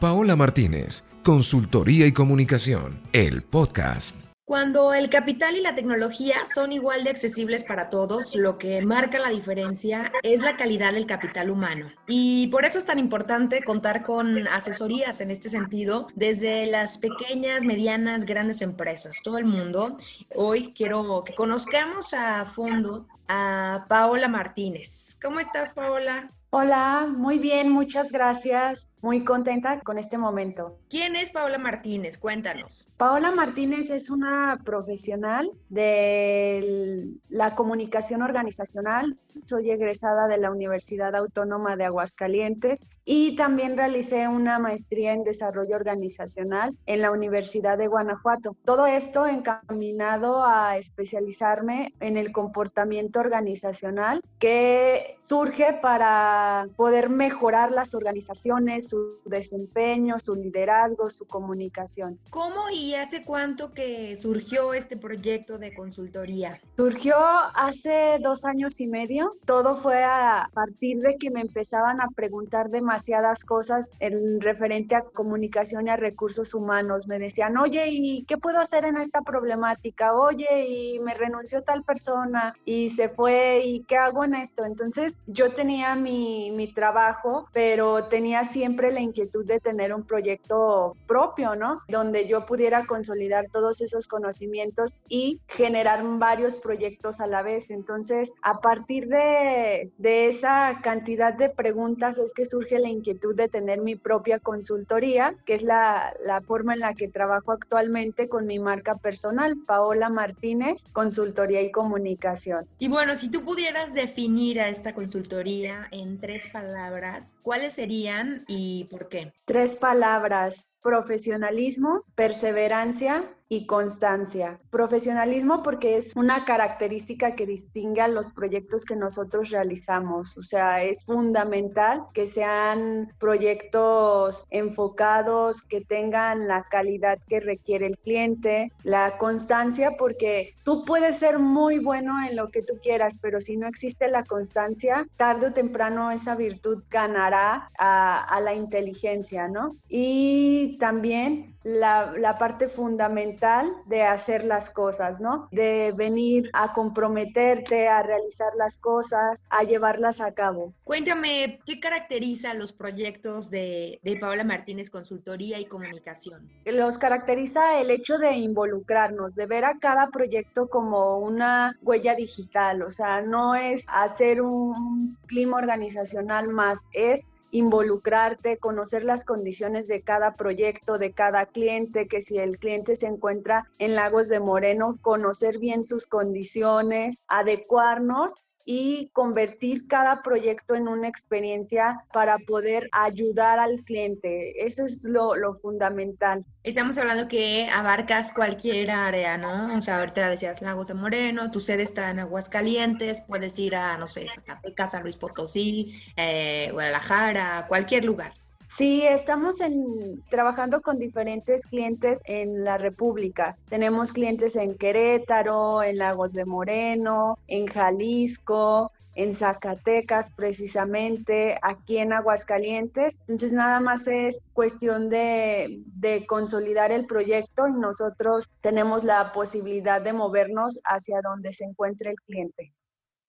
Paola Martínez, Consultoría y Comunicación, el podcast. Cuando el capital y la tecnología son igual de accesibles para todos, lo que marca la diferencia es la calidad del capital humano. Y por eso es tan importante contar con asesorías en este sentido, desde las pequeñas, medianas, grandes empresas, todo el mundo. Hoy quiero que conozcamos a fondo a Paola Martínez. ¿Cómo estás, Paola? Hola, muy bien, muchas gracias. Muy contenta con este momento. ¿Quién es Paola Martínez? Cuéntanos. Paola Martínez es una profesional de la comunicación organizacional. Soy egresada de la Universidad Autónoma de Aguascalientes y también realicé una maestría en desarrollo organizacional en la Universidad de Guanajuato. Todo esto encaminado a especializarme en el comportamiento organizacional que surge para poder mejorar las organizaciones, su desempeño, su liderazgo, su comunicación. ¿Cómo y hace cuánto que surgió este proyecto de consultoría? Surgió hace dos años y medio. Todo fue a partir de que me empezaban a preguntar demasiadas cosas en referente a comunicación y a recursos humanos. Me decían, oye, ¿y qué puedo hacer en esta problemática? Oye, y me renunció tal persona y se fue, ¿y qué hago en esto? Entonces yo tenía mi, mi trabajo, pero tenía siempre la inquietud de tener un proyecto propio, ¿no? Donde yo pudiera consolidar todos esos conocimientos y generar varios proyectos a la vez. Entonces, a partir de, de esa cantidad de preguntas es que surge la inquietud de tener mi propia consultoría, que es la, la forma en la que trabajo actualmente con mi marca personal, Paola Martínez, Consultoría y Comunicación. Y bueno, si tú pudieras definir a esta consultoría en tres palabras, ¿cuáles serían y por qué? Tres palabras, profesionalismo, perseverancia y constancia. Profesionalismo porque es una característica que distingue a los proyectos que nosotros realizamos. O sea, es fundamental que sean proyectos enfocados, que tengan la calidad que requiere el cliente. La constancia porque tú puedes ser muy bueno en lo que tú quieras, pero si no existe la constancia, tarde o temprano esa virtud ganará a, a la inteligencia, ¿no? Y también la, parte fundamental de hacer las cosas, ¿no? De venir a comprometerte, a realizar las cosas, a llevarlas a cabo. Cuéntame, ¿qué caracteriza los proyectos de, de Paola Martínez Consultoría y Comunicación? Los caracteriza el hecho de involucrarnos, de ver a cada proyecto como una huella digital, o sea, no es hacer un clima organizacional más, es involucrarte, conocer las condiciones de cada proyecto, de cada cliente, que si el cliente se encuentra en Lagos de Moreno, conocer bien sus condiciones, adecuarnos y convertir cada proyecto en una experiencia para poder ayudar al cliente. Eso es lo, fundamental. Estamos hablando que abarcas cualquier área, ¿no? O sea, ahorita decías Lagos de Moreno, tu sede está en Aguascalientes, puedes ir a, no sé, Zacatecas, San Luis Potosí, eh, Guadalajara, cualquier lugar. Sí, estamos en, trabajando con diferentes clientes en la República. Tenemos clientes en Querétaro, en Lagos de Moreno, en Jalisco, en Zacatecas precisamente, aquí en Aguascalientes. Entonces nada más es cuestión de, de, consolidar el proyecto y nosotros tenemos la posibilidad de movernos hacia donde se encuentre el cliente.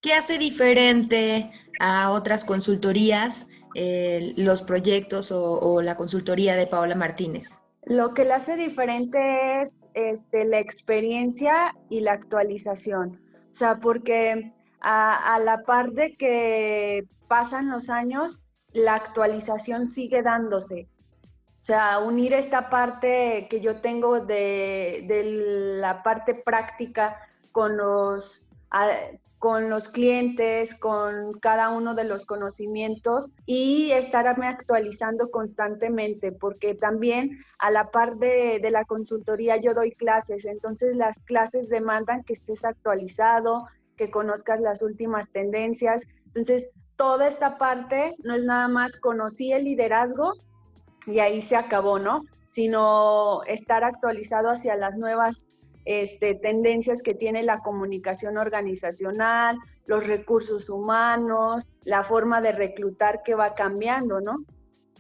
¿Qué hace diferente a otras consultorías los proyectos o, la consultoría de Paola Martínez? Lo que le hace diferente es este, la experiencia y la actualización. O sea, porque a, a, la par de que pasan los años, la actualización sigue dándose. O sea, unir esta parte que yo tengo de, de la parte práctica con los con los clientes, con cada uno de los conocimientos y estarme actualizando constantemente, porque también a la par de, de, la consultoría yo doy clases, entonces las clases demandan que estés actualizado, que conozcas las últimas tendencias. Entonces, toda esta parte no es nada más conocí el liderazgo y ahí se acabó, ¿no? Sino estar actualizado hacia las nuevas este, tendencias que tiene la comunicación organizacional, los recursos humanos, la forma de reclutar que va cambiando, ¿no?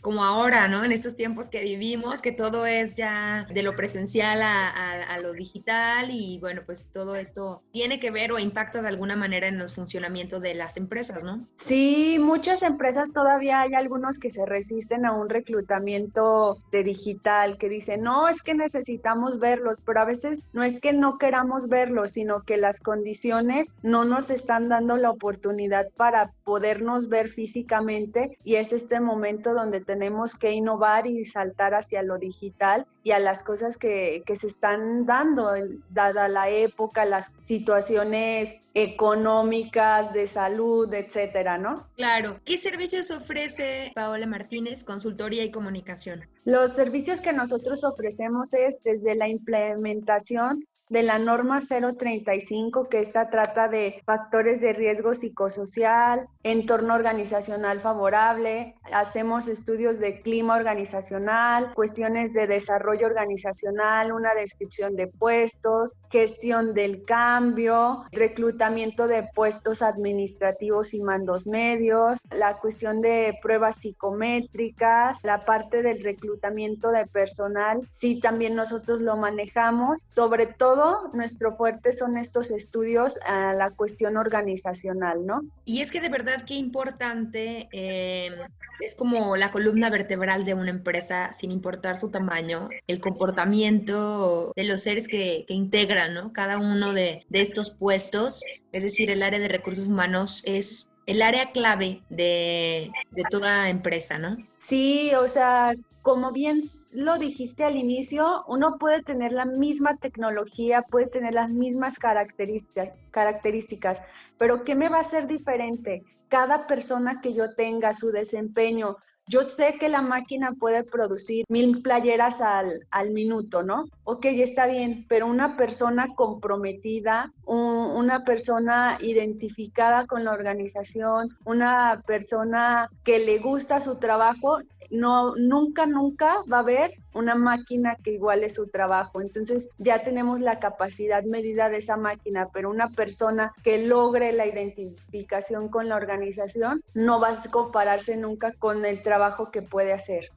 Como ahora, ¿no? En estos tiempos que vivimos, que todo es ya de lo presencial a, lo digital y bueno, pues todo esto tiene que ver o impacta de alguna manera en los funcionamientos de las empresas, ¿no? Sí, muchas empresas todavía hay algunos que se resisten a un reclutamiento de digital, que dicen, no, es que necesitamos verlos, pero a veces no es que no queramos verlos, sino que las condiciones no nos están dando la oportunidad para podernos ver físicamente y es este momento donde tenemos que innovar y saltar hacia lo digital y a las cosas que, que se están dando, dada la época, las situaciones económicas, de salud, etcétera, ¿no? Claro. ¿Qué servicios ofrece Paola Martínez, consultoría y comunicación? Los servicios que nosotros ofrecemos es desde la implementación de la norma 035, que esta trata de factores de riesgo psicosocial, entorno organizacional favorable, hacemos estudios de clima organizacional, cuestiones de desarrollo organizacional, una descripción de puestos, gestión del cambio, reclutamiento de puestos administrativos y mandos medios, la cuestión de pruebas psicométricas, la parte del reclutamiento de personal, sí también nosotros lo manejamos, sobre todo nuestro fuerte son estos estudios a la cuestión organizacional, ¿no? Y es que de verdad qué importante, em, es como la columna vertebral de una empresa, sin importar su tamaño, el comportamiento de los seres que, integran, ¿no? Cada uno de, de estos puestos, es decir, el área de recursos humanos es el área clave de, de, toda empresa, ¿no? Sí, o sea, como bien lo dijiste al inicio, uno puede tener la misma tecnología, puede tener las mismas características, pero ¿qué me va a hacer diferente? Cada persona que yo tenga, su desempeño, yo sé que la máquina puede producir mil playeras al, al minuto, ¿no? Ok, está bien, pero una persona comprometida, una persona identificada con la organización, una persona que le gusta su trabajo, no, nunca, nunca va a haber una máquina que iguale su trabajo. Entonces ya tenemos la capacidad medida de esa máquina, pero una persona que logre la identificación con la organización no va a compararse nunca con el trabajo que puede hacer.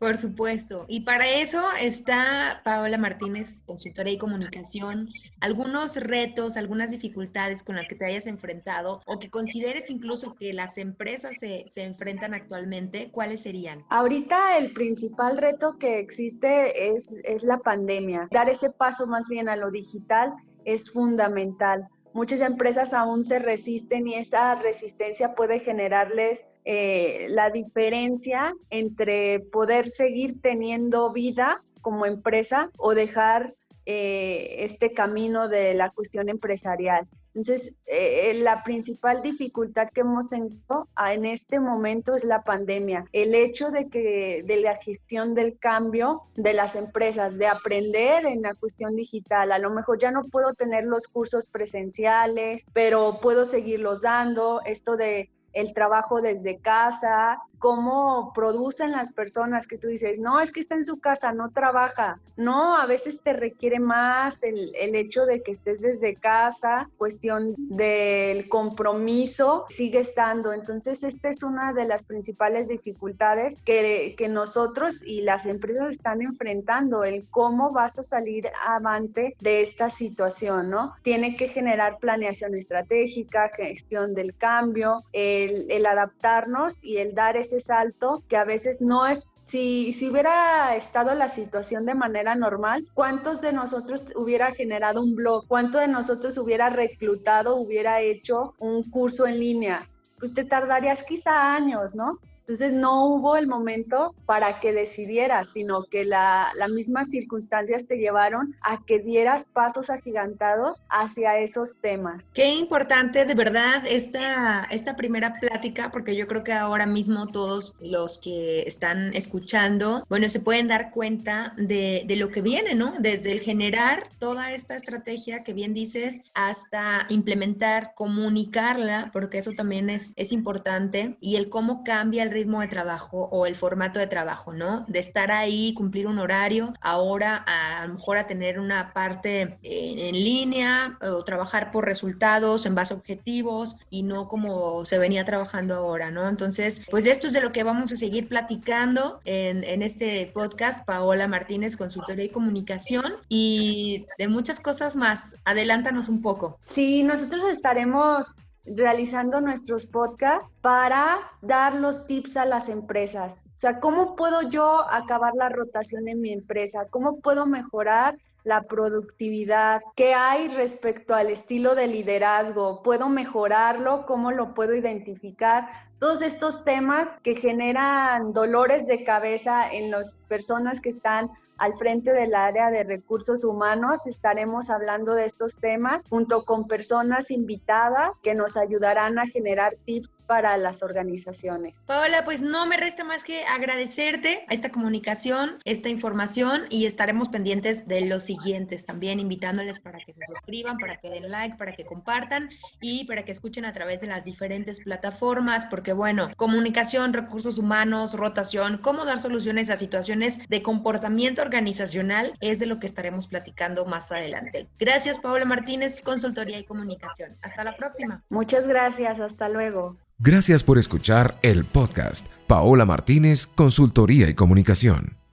Por supuesto. Y para eso está Paola Martínez, consultora y comunicación. Algunos retos, algunas dificultades con las que te hayas enfrentado o que consideres incluso que las empresas se, se enfrentan actualmente, ¿cuáles serían? Ahorita el principal reto que existe es, es la pandemia. Dar ese paso más bien a lo digital es fundamental. Muchas empresas aún se resisten y esa resistencia puede generarles eh, la diferencia entre poder seguir teniendo vida como empresa o dejar eh, este camino de la cuestión empresarial. Entonces, eh, la principal dificultad que hemos encontrado en este momento es la pandemia. El hecho de que de la gestión del cambio de las empresas, de aprender en la cuestión digital. A lo mejor ya no puedo tener los cursos presenciales, pero puedo seguirlos dando. Esto de el trabajo desde casa, cómo producen las personas que tú dices, no, es que está en su casa, no trabaja. No, a veces te requiere más el, el hecho de que estés desde casa, cuestión del compromiso sigue estando. Entonces, esta es una de las principales dificultades que, que nosotros y las empresas están enfrentando, el cómo vas a salir avante de esta situación, ¿no? Tiene que generar planeación estratégica, gestión del cambio, el, el adaptarnos y el dar ese ese salto que a veces no es si, si, hubiera estado la situación de manera normal, ¿cuántos de nosotros hubiera generado un blog? ¿Cuánto de nosotros hubiera reclutado, hubiera hecho un curso en línea? Pues te tardarías quizá años, ¿no? Entonces no hubo el momento para que decidieras, sino que la, las mismas circunstancias te llevaron a que dieras pasos agigantados hacia esos temas. Qué importante de verdad esta, esta primera plática, porque yo creo que ahora mismo todos los que están escuchando, bueno, se pueden dar cuenta de, de lo que viene, ¿no? Desde el generar toda esta estrategia que bien dices, hasta implementar, comunicarla, porque eso también es, es importante, y el cómo cambia el ritmo de trabajo o el formato de trabajo, ¿no? De estar ahí, cumplir un horario, ahora a, lo mejor a tener una parte en, en línea o trabajar por resultados en base a objetivos y no como se venía trabajando ahora, ¿no? Entonces, pues esto es de lo que vamos a seguir platicando en, en este podcast, Paola Martínez, consultoría y comunicación, y de muchas cosas más. Adelántanos un poco. Sí, nosotros estaremos realizando nuestros podcasts para dar los tips a las empresas. O sea, ¿cómo puedo yo acabar la rotación en mi empresa? ¿Cómo puedo mejorar la productividad, qué hay respecto al estilo de liderazgo, puedo mejorarlo, cómo lo puedo identificar, todos estos temas que generan dolores de cabeza en las personas que están al frente del área de recursos humanos. Estaremos hablando de estos temas junto con personas invitadas que nos ayudarán a generar tips para las organizaciones. Paola, pues no me resta más que agradecerte esta comunicación, esta información y estaremos pendientes de los siguientes también, invitándoles para que se suscriban, para que den like, para que compartan y para que escuchen a través de las diferentes plataformas, porque bueno, comunicación, recursos humanos, rotación, cómo dar soluciones a situaciones de comportamiento organizacional es de lo que estaremos platicando más adelante. Gracias, Paola Martínez, Consultoría y Comunicación. Hasta la próxima. Muchas gracias, hasta luego. Gracias por escuchar el podcast Paola Martínez, Consultoría y Comunicación.